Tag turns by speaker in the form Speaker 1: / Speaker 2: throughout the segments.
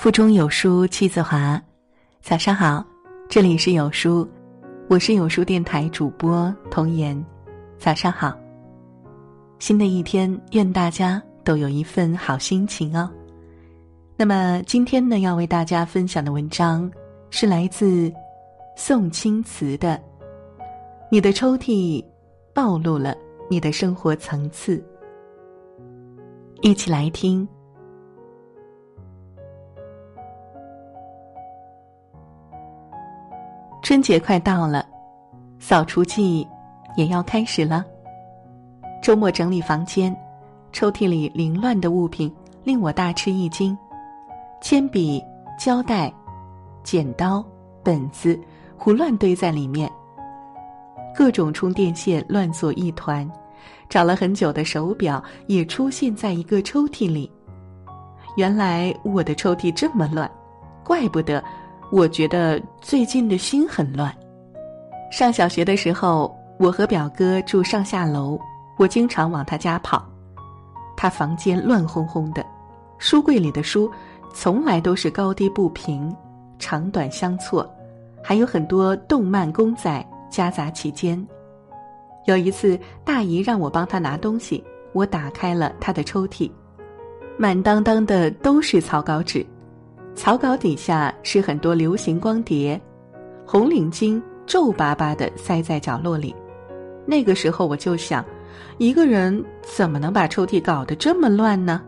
Speaker 1: 腹中有书气自华，早上好，这里是有书，我是有书电台主播童言，早上好。新的一天，愿大家都有一份好心情哦。那么今天呢，要为大家分享的文章是来自宋青瓷的《你的抽屉暴露了你的生活层次》，一起来听。春节快到了，扫除季也要开始了。周末整理房间，抽屉里凌乱的物品令我大吃一惊：铅笔、胶带、剪刀、本子胡乱堆在里面，各种充电线乱作一团，找了很久的手表也出现在一个抽屉里。原来我的抽屉这么乱，怪不得。我觉得最近的心很乱。上小学的时候，我和表哥住上下楼，我经常往他家跑。他房间乱哄哄的，书柜里的书从来都是高低不平、长短相错，还有很多动漫公仔夹杂其间。有一次，大姨让我帮她拿东西，我打开了她的抽屉，满当当的都是草稿纸。草稿底下是很多流行光碟，红领巾皱巴巴的塞在角落里。那个时候我就想，一个人怎么能把抽屉搞得这么乱呢？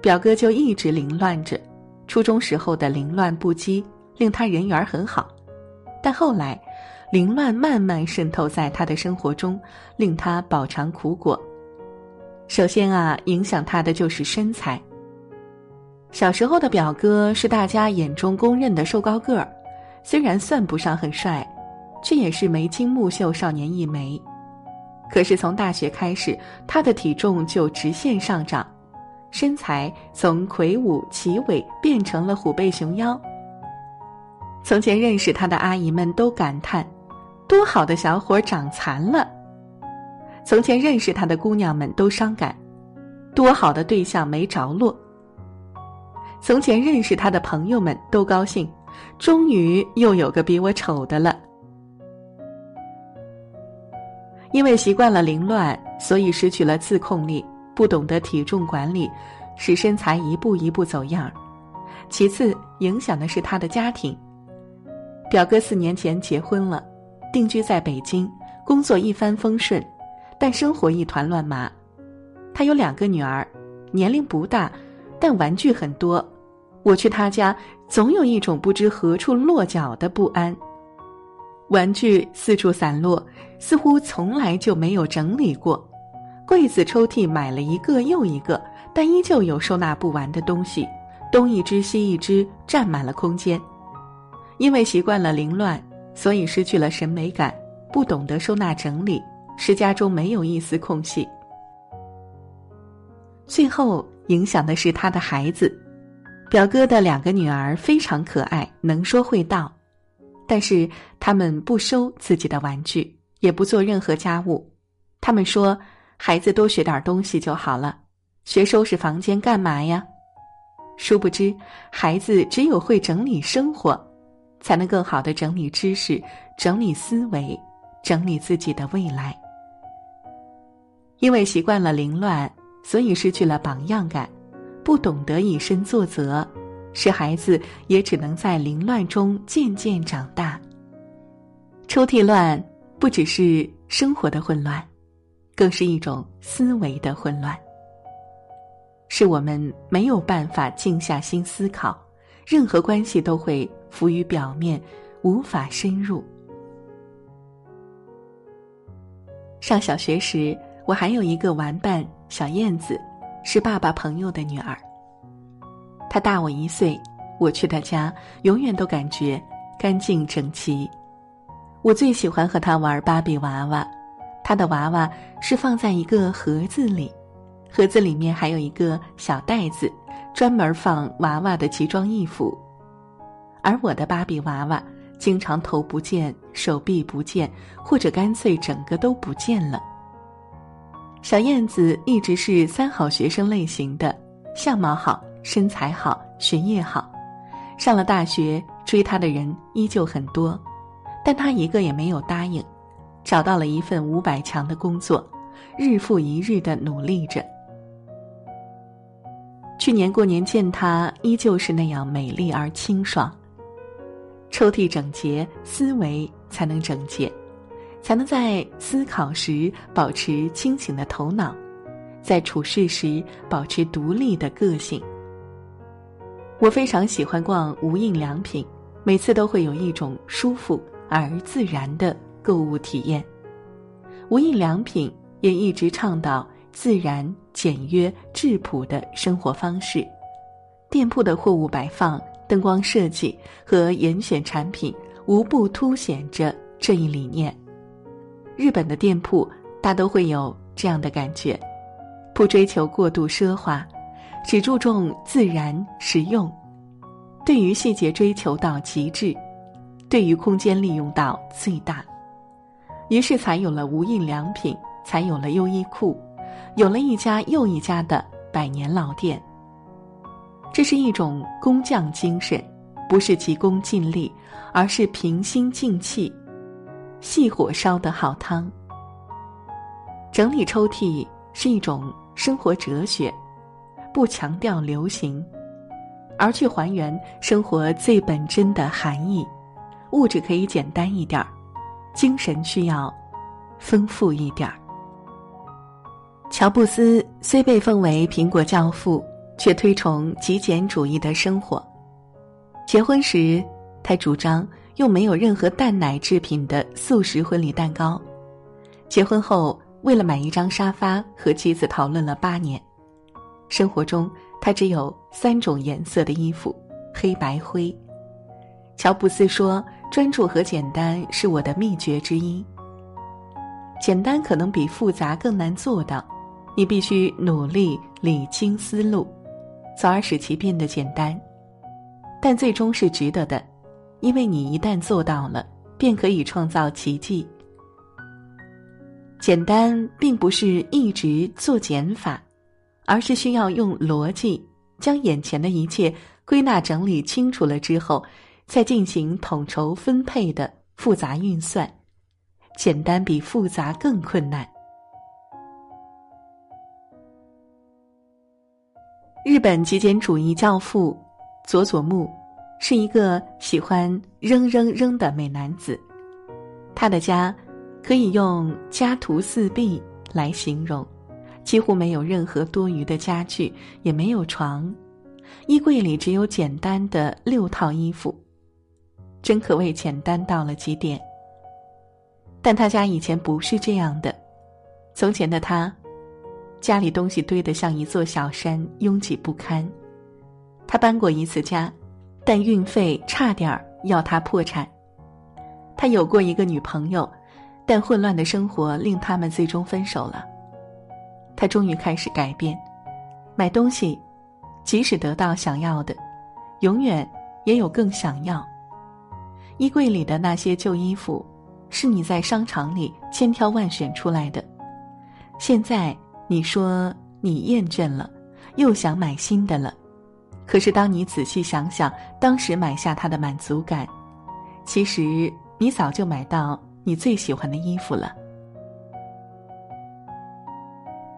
Speaker 1: 表哥就一直凌乱着，初中时候的凌乱不羁令他人缘很好，但后来，凌乱慢慢渗透在他的生活中，令他饱尝苦果。首先啊，影响他的就是身材。小时候的表哥是大家眼中公认的瘦高个儿，虽然算不上很帅，却也是眉清目秀少年一枚。可是从大学开始，他的体重就直线上涨，身材从魁梧齐伟变成了虎背熊腰。从前认识他的阿姨们都感叹：“多好的小伙长残了。”从前认识他的姑娘们都伤感：“多好的对象没着落。”从前认识他的朋友们都高兴，终于又有个比我丑的了。因为习惯了凌乱，所以失去了自控力，不懂得体重管理，使身材一步一步走样。其次，影响的是他的家庭。表哥四年前结婚了，定居在北京，工作一帆风顺，但生活一团乱麻。他有两个女儿，年龄不大。但玩具很多，我去他家总有一种不知何处落脚的不安。玩具四处散落，似乎从来就没有整理过。柜子、抽屉买了一个又一个，但依旧有收纳不完的东西，东一只西一只，占满了空间。因为习惯了凌乱，所以失去了审美感，不懂得收纳整理，使家中没有一丝空隙。最后。影响的是他的孩子，表哥的两个女儿非常可爱，能说会道，但是他们不收自己的玩具，也不做任何家务。他们说：“孩子多学点东西就好了，学收拾房间干嘛呀？”殊不知，孩子只有会整理生活，才能更好的整理知识、整理思维、整理自己的未来。因为习惯了凌乱。所以失去了榜样感，不懂得以身作则，使孩子也只能在凌乱中渐渐长大。抽屉乱不只是生活的混乱，更是一种思维的混乱。是我们没有办法静下心思考，任何关系都会浮于表面，无法深入。上小学时，我还有一个玩伴。小燕子是爸爸朋友的女儿。她大我一岁，我去她家永远都感觉干净整齐。我最喜欢和她玩芭比娃娃，她的娃娃是放在一个盒子里，盒子里面还有一个小袋子，专门放娃娃的奇装异服。而我的芭比娃娃经常头不见，手臂不见，或者干脆整个都不见了。小燕子一直是三好学生类型的，相貌好，身材好，学业好，上了大学追她的人依旧很多，但她一个也没有答应，找到了一份五百强的工作，日复一日的努力着。去年过年见她，依旧是那样美丽而清爽。抽屉整洁，思维才能整洁，才能在思考时保持清醒的头脑，在处事时保持独立的个性。我非常喜欢逛无印良品，每次都会有一种舒服而自然的购物体验。无印良品也一直倡导自然、简约、质朴的生活方式，店铺的货物摆放、灯光设计和严选产品，无不凸显着这一理念。日本的店铺大都会有这样的感觉，不追求过度奢华。只注重自然实用，对于细节追求到极致，对于空间利用到最大，于是才有了无印良品，才有了优衣库，有了一家又一家的百年老店。这是一种工匠精神，不是急功近利，而是平心静气，细火烧的好汤。整理抽屉是一种生活哲学。不强调流行，而去还原生活最本真的含义。物质可以简单一点儿，精神需要丰富一点儿。乔布斯虽被奉为苹果教父，却推崇极简主义的生活。结婚时，他主张又没有任何蛋奶制品的素食婚礼蛋糕。结婚后，为了买一张沙发，和妻子讨论了八年。生活中，他只有三种颜色的衣服：黑白灰。乔布斯说：“专注和简单是我的秘诀之一。简单可能比复杂更难做到，你必须努力理清思路，从而使其变得简单。但最终是值得的，因为你一旦做到了，便可以创造奇迹。简单并不是一直做减法。”而是需要用逻辑将眼前的一切归纳整理清楚了之后，再进行统筹分配的复杂运算。简单比复杂更困难。日本极简主义教父佐佐木是一个喜欢扔扔扔的美男子，他的家可以用家徒四壁来形容。几乎没有任何多余的家具，也没有床，衣柜里只有简单的六套衣服，真可谓简单到了极点。但他家以前不是这样的，从前的他，家里东西堆得像一座小山，拥挤不堪。他搬过一次家，但运费差点儿要他破产。他有过一个女朋友，但混乱的生活令他们最终分手了。他终于开始改变，买东西，即使得到想要的，永远也有更想要。衣柜里的那些旧衣服，是你在商场里千挑万选出来的。现在你说你厌倦了，又想买新的了，可是当你仔细想想当时买下它的满足感，其实你早就买到你最喜欢的衣服了。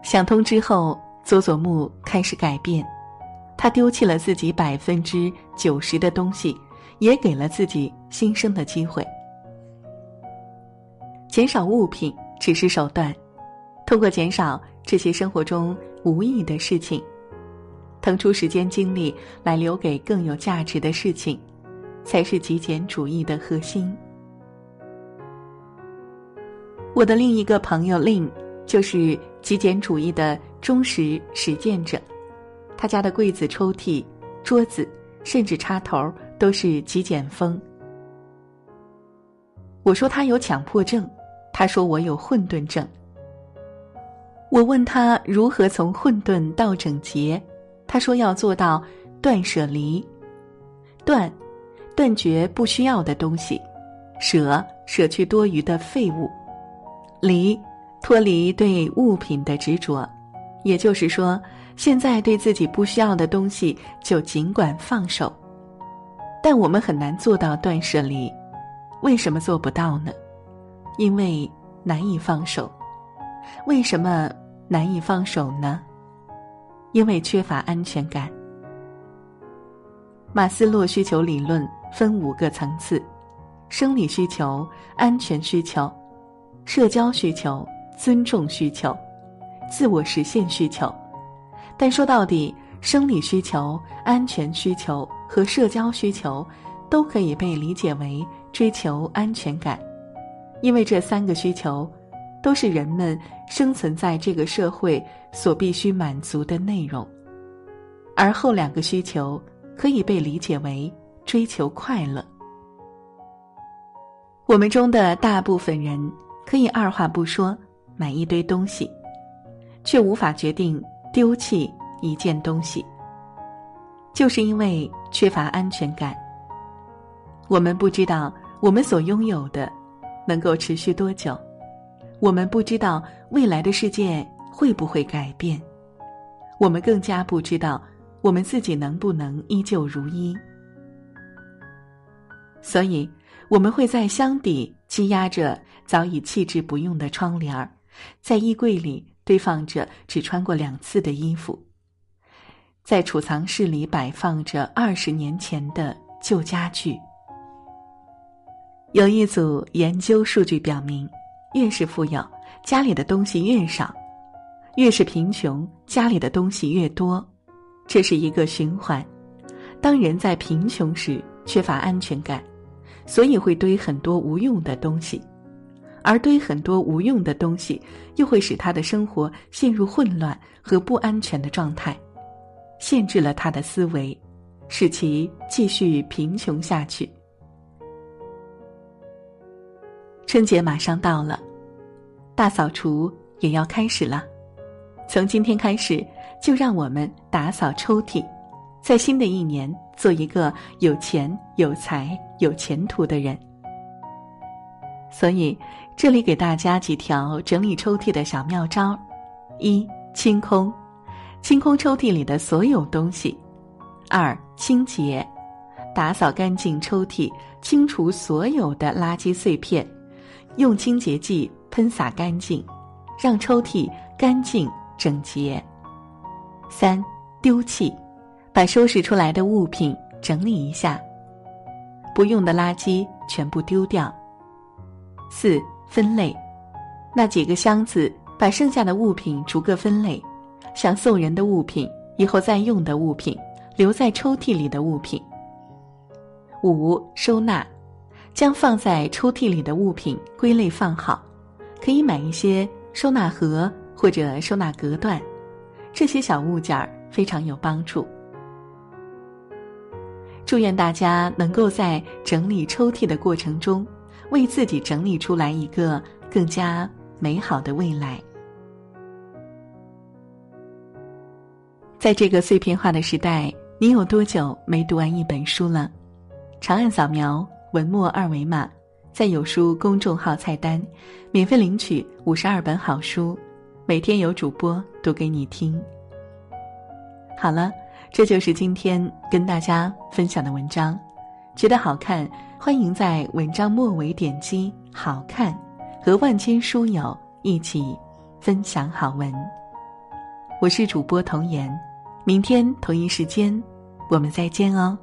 Speaker 1: 想通之后，佐佐木开始改变，他丢弃了自己百分之九十的东西，也给了自己新生的机会。减少物品只是手段，通过减少这些生活中无意义的事情，腾出时间精力来留给更有价值的事情，才是极简主义的核心。我的另一个朋友 Lin。就是极简主义的忠实实践者，他家的柜子、抽屉、桌子，甚至插头都是极简风。我说他有强迫症，他说我有混沌症。我问他如何从混沌到整洁，他说要做到断舍离，断，断绝不需要的东西，舍，舍去多余的废物，离。脱离对物品的执着，也就是说，现在对自己不需要的东西就尽管放手，但我们很难做到断舍离。为什么做不到呢？因为难以放手。为什么难以放手呢？因为缺乏安全感。马斯洛需求理论分五个层次：生理需求、安全需求、社交需求、尊重需求、自我实现需求。但说到底，生理需求、安全需求和社交需求都可以被理解为追求安全感，因为这三个需求都是人们生存在这个社会所必须满足的内容，而后两个需求。可以被理解为追求快乐。我们中的大部分人可以二话不说买一堆东西，却无法决定丢弃一件东西，就是因为缺乏安全感。我们不知道我们所拥有的能够持续多久，我们不知道未来的世界会不会改变，我们更加不知道。我们自己能不能依旧如一？所以，我们会在箱底积压着早已弃之不用的窗帘儿，在衣柜里堆放着只穿过两次的衣服，在储藏室里摆放着二十年前的旧家具。有一组研究数据表明，越是富有，家里的东西越少；越是贫穷，家里的东西越多。这是一个循环。当人在贫穷时缺乏安全感，所以会堆很多无用的东西，而堆很多无用的东西，又会使他的生活陷入混乱和不安全的状态，限制了他的思维，使其继续贫穷下去。春节马上到了，大扫除也要开始了。从今天开始。就让我们打扫抽屉，在新的一年做一个有钱、有才、有前途的人。所以，这里给大家几条整理抽屉的小妙招：一、清空，清空抽屉里的所有东西；二、清洁，打扫干净抽屉，清除所有的垃圾碎片，用清洁剂喷洒干净，让抽屉干净整洁。三，丢弃，把收拾出来的物品整理一下，不用的垃圾全部丢掉。四，分类，那几个箱子，把剩下的物品逐个分类，想送人的物品、以后再用的物品、留在抽屉里的物品。五，收纳，将放在抽屉里的物品归类放好，可以买一些收纳盒或者收纳隔断。这些小物件儿非常有帮助。祝愿大家能够在整理抽屉的过程中，为自己整理出来一个更加美好的未来。在这个碎片化的时代，你有多久没读完一本书了？长按扫描文末二维码，在有书公众号菜单，免费领取五十二本好书。每天有主播读给你听。好了，这就是今天跟大家分享的文章。觉得好看，欢迎在文章末尾点击“好看”，和万千书友一起分享好文。我是主播童言，明天同一时间，我们再见哦。